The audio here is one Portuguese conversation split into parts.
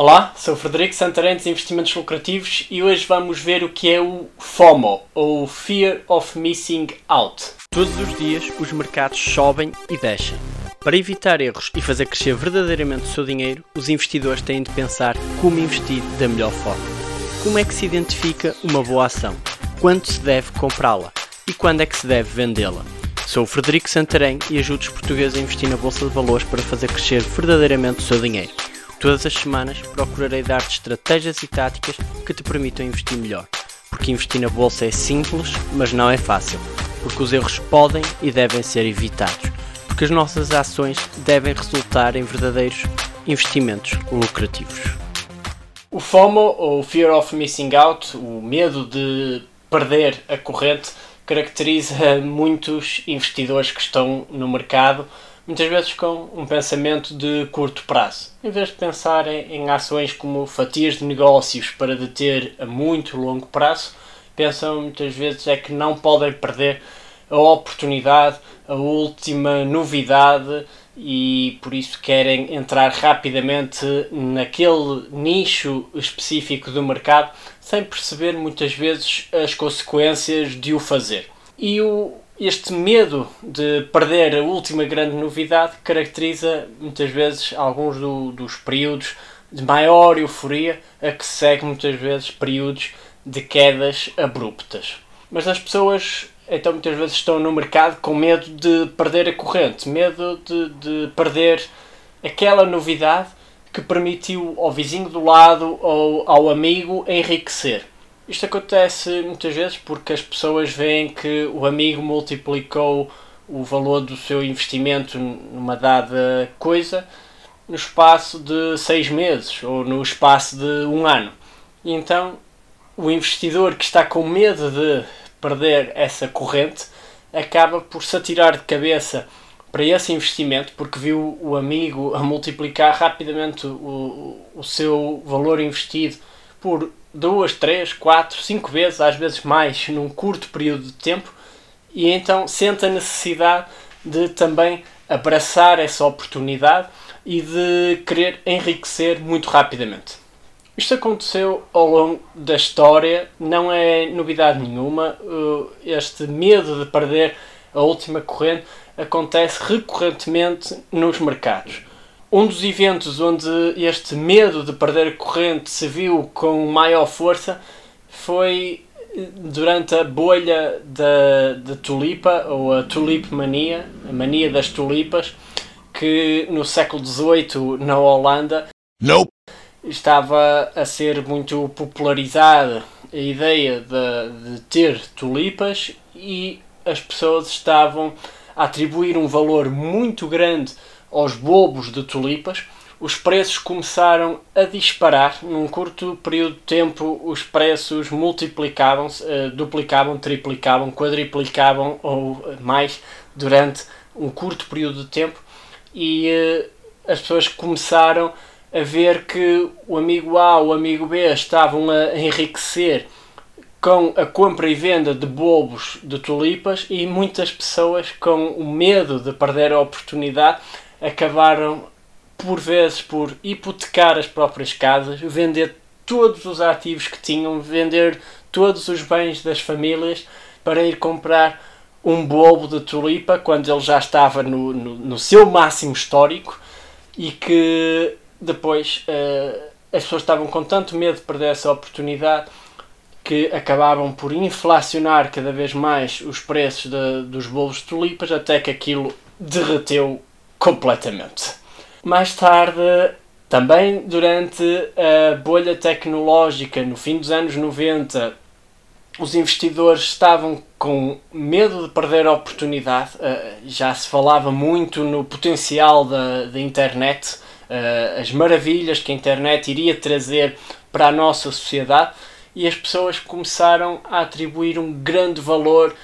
Olá, sou o Frederico Santarém dos Investimentos Lucrativos e hoje vamos ver o que é o FOMO, ou Fear of Missing Out. Todos os dias os mercados sobem e descem. Para evitar erros e fazer crescer verdadeiramente o seu dinheiro, os investidores têm de pensar como investir da melhor forma. Como é que se identifica uma boa ação? Quando se deve comprá-la? E quando é que se deve vendê-la? Sou o Frederico Santarém e ajudo os portugueses a investir na Bolsa de Valores para fazer crescer verdadeiramente o seu dinheiro. Todas as semanas procurarei dar-te estratégias e táticas que te permitam investir melhor. Porque investir na bolsa é simples, mas não é fácil. Porque os erros podem e devem ser evitados. Porque as nossas ações devem resultar em verdadeiros investimentos lucrativos. O FOMO, ou Fear of Missing Out, o medo de perder a corrente, caracteriza muitos investidores que estão no mercado muitas vezes com um pensamento de curto prazo. Em vez de pensar em, ações como fatias de negócios para deter a muito longo prazo, pensam muitas vezes é que não podem perder a oportunidade, a última novidade e por isso querem entrar rapidamente naquele nicho específico do mercado sem perceber muitas vezes as consequências de o fazer. E o, este medo de perder a última grande novidade caracteriza muitas vezes alguns do, dos períodos de maior euforia a que segue muitas vezes períodos de quedas abruptas. Mas as pessoas então muitas vezes estão no mercado com medo de perder a corrente, medo de, de perder aquela novidade que permitiu ao vizinho do lado ou ao amigo enriquecer. Isto acontece muitas vezes porque as pessoas veem que o amigo multiplicou o valor do seu investimento numa dada coisa no espaço de seis meses ou no espaço de um ano. E então o investidor que está com medo de perder essa corrente acaba por se atirar de cabeça para esse investimento porque viu o amigo a multiplicar rapidamente o, o seu valor investido por duas, três, quatro, cinco vezes, às vezes mais, num curto período de tempo, e então sente a necessidade de também abraçar essa oportunidade e de querer enriquecer muito rapidamente. Isto aconteceu ao longo da história, não é novidade nenhuma. Este medo de perder a última corrente acontece recorrentemente nos mercados. Um dos eventos onde este medo de perder a corrente se viu com maior força foi eh, durante a bolha da, da tulipa, ou a tulip mania, a mania das tulipas, que no século XVIII na Holanda nope. estava a ser muito popularizada a ideia de, de ter tulipas e as pessoas estavam a atribuir um valor muito grande aos bobos de tulipas, os preços começaram a disparar. Num curto período de tempo, os preços multiplicavam-se, uh, duplicavam, triplicavam, quadriplicavam ou mais durante um curto período de tempo e uh, as pessoas começaram a ver que o amigo A, o amigo B estavam a enriquecer com a compra e venda de bobos de tulipas e muitas pessoas com o medo de perder a oportunidade acabaram por vezes por hipotecar as próprias casas, vender todos os ativos que tinham, vender todos os bens das famílias para ir comprar um bobo de tulipa quando ele já estava no, no, no seu máximo histórico e que depois uh, as pessoas estavam com tanto medo de perder essa oportunidade que acabavam por inflacionar cada vez mais os preços de, dos bolos de tulipas até que aquilo derreteu completamente. Mais tarde, também durante a bolha tecnológica, no fim dos anos 90, os investidores estavam com medo de perder a oportunidade. Eh, já se falava muito no potencial da, da internet, eh, as maravilhas que a internet iria trazer para a nossa sociedade, e as pessoas começaram a atribuir um grande valor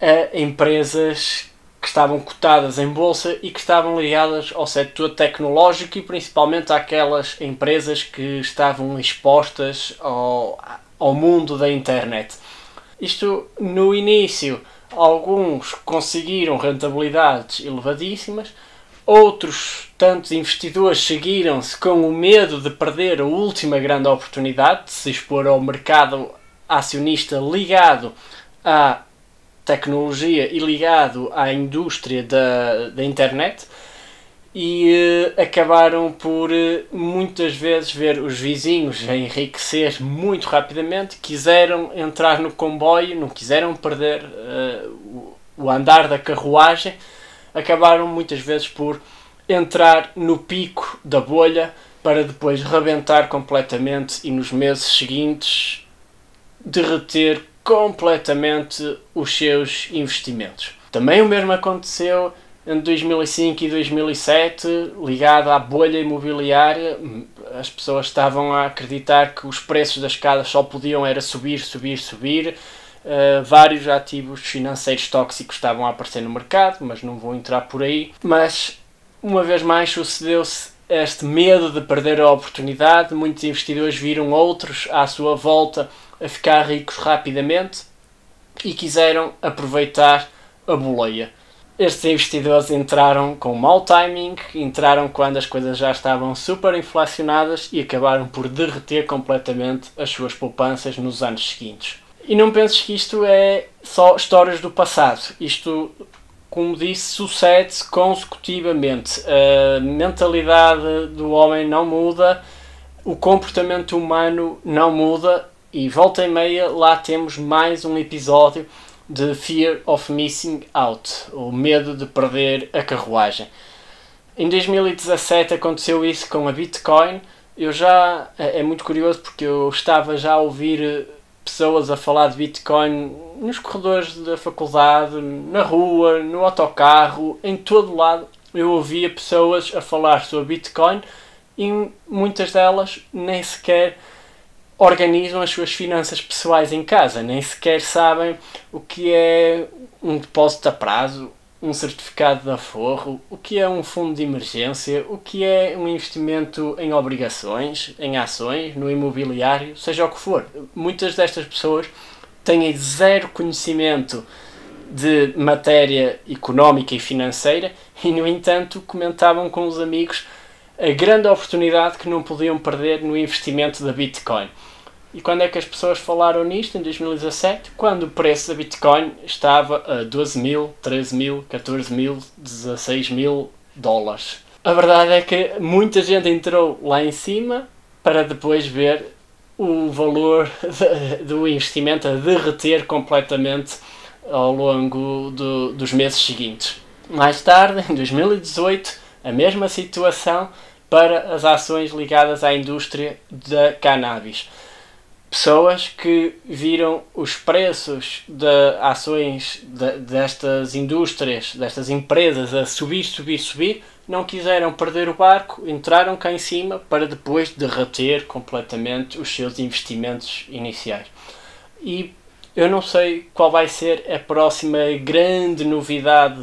a empresas que estavam cotadas em bolsa e que estavam ligadas ao setor tecnológico e principalmente àquelas empresas que estavam expostas ao, ao mundo da internet. Isto no início, alguns conseguiram rentabilidades elevadíssimas, Outros tantos investidores seguiram-se com o medo de perder a última grande oportunidade de se expor ao mercado acionista ligado à tecnologia e ligado à indústria da, da internet e uh, acabaram por uh, muitas vezes ver os vizinhos enriquecer muito rapidamente, quiseram entrar no comboio, não quiseram perder uh, o andar da carruagem acabaram muitas vezes por entrar no pico da bolha para depois rebentar completamente e nos meses seguintes derreter completamente os seus investimentos. Também o mesmo aconteceu em 2005 e 2007, ligado à bolha imobiliária, as pessoas estavam a acreditar que os preços das casas só podiam era subir, subir, subir Uh, vários ativos financeiros tóxicos estavam a aparecer no mercado, mas não vou entrar por aí. Mas, uma vez mais, sucedeu-se este medo de perder a oportunidade. Muitos investidores viram outros à sua volta a ficar ricos rapidamente e quiseram aproveitar a boleia. Estes investidores entraram com mau timing, entraram quando as coisas já estavam super inflacionadas e acabaram por derreter completamente as suas poupanças nos anos seguintes. E não penses que isto é só histórias do passado. Isto, como disse, sucede consecutivamente. A mentalidade do homem não muda, o comportamento humano não muda e volta e meia lá temos mais um episódio de Fear of Missing Out, o medo de perder a carruagem. Em 2017 aconteceu isso com a Bitcoin. Eu já é, é muito curioso porque eu estava já a ouvir pessoas a falar de Bitcoin nos corredores da faculdade, na rua, no autocarro, em todo lado. Eu ouvia pessoas a falar sobre Bitcoin e muitas delas nem sequer organizam as suas finanças pessoais em casa, nem sequer sabem o que é um depósito a prazo, um certificado de aforro, o que é um fundo de emergência, o que é um investimento em obrigações, em ações, no imobiliário, seja o que for. Muitas destas pessoas têm zero conhecimento de matéria económica e financeira e, no entanto, comentavam com os amigos a grande oportunidade que não podiam perder no investimento da Bitcoin. E quando é que as pessoas falaram nisto? Em 2017, quando o preço da Bitcoin estava a 12 mil, 13 mil, 14 mil, 16 mil dólares. A verdade é que muita gente entrou lá em cima para depois ver o valor do investimento a derreter completamente ao longo do, dos meses seguintes. Mais tarde, em 2018, a mesma situação para as ações ligadas à indústria da cannabis pessoas que viram os preços de ações de, destas indústrias, destas empresas a subir, subir, subir, não quiseram perder o barco, entraram cá em cima para depois derreter completamente os seus investimentos iniciais. E eu não sei qual vai ser a próxima grande novidade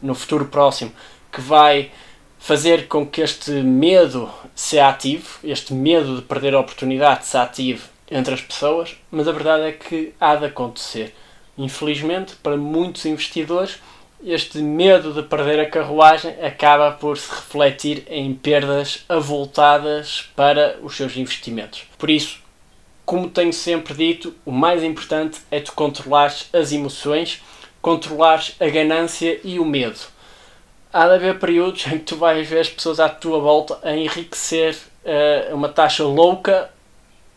no futuro próximo que vai fazer com que este medo se ative, este medo de perder a oportunidade se ative entre as pessoas, mas a verdade é que há de acontecer. Infelizmente, para muitos investidores, este medo de perder a carruagem acaba por se refletir em perdas avultadas para os seus investimentos. Por isso, como tenho sempre dito, o mais importante é tu controlares as emoções, controlares a ganância e o medo. Há de haver períodos em que tu vais ver as pessoas à tua volta a enriquecer uh, uma taxa louca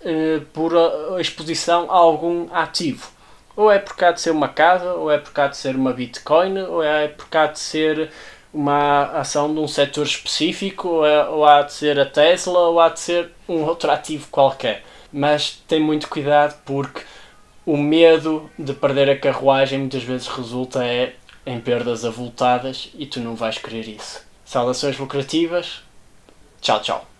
eh, por a exposição a algum ativo. Ou é por cá de ser uma casa, ou é por cá de ser uma Bitcoin, ou é por cá de ser uma ação de um setor específico, ou, é, ou há de ser a Tesla, ou há de ser um outro ativo qualquer. Mas tem muito cuidado porque o medo de perder a carruagem muitas vezes resulta é em perdas avultadas e tu não vais querer isso. Saudações lucrativas. Tchau, tchau.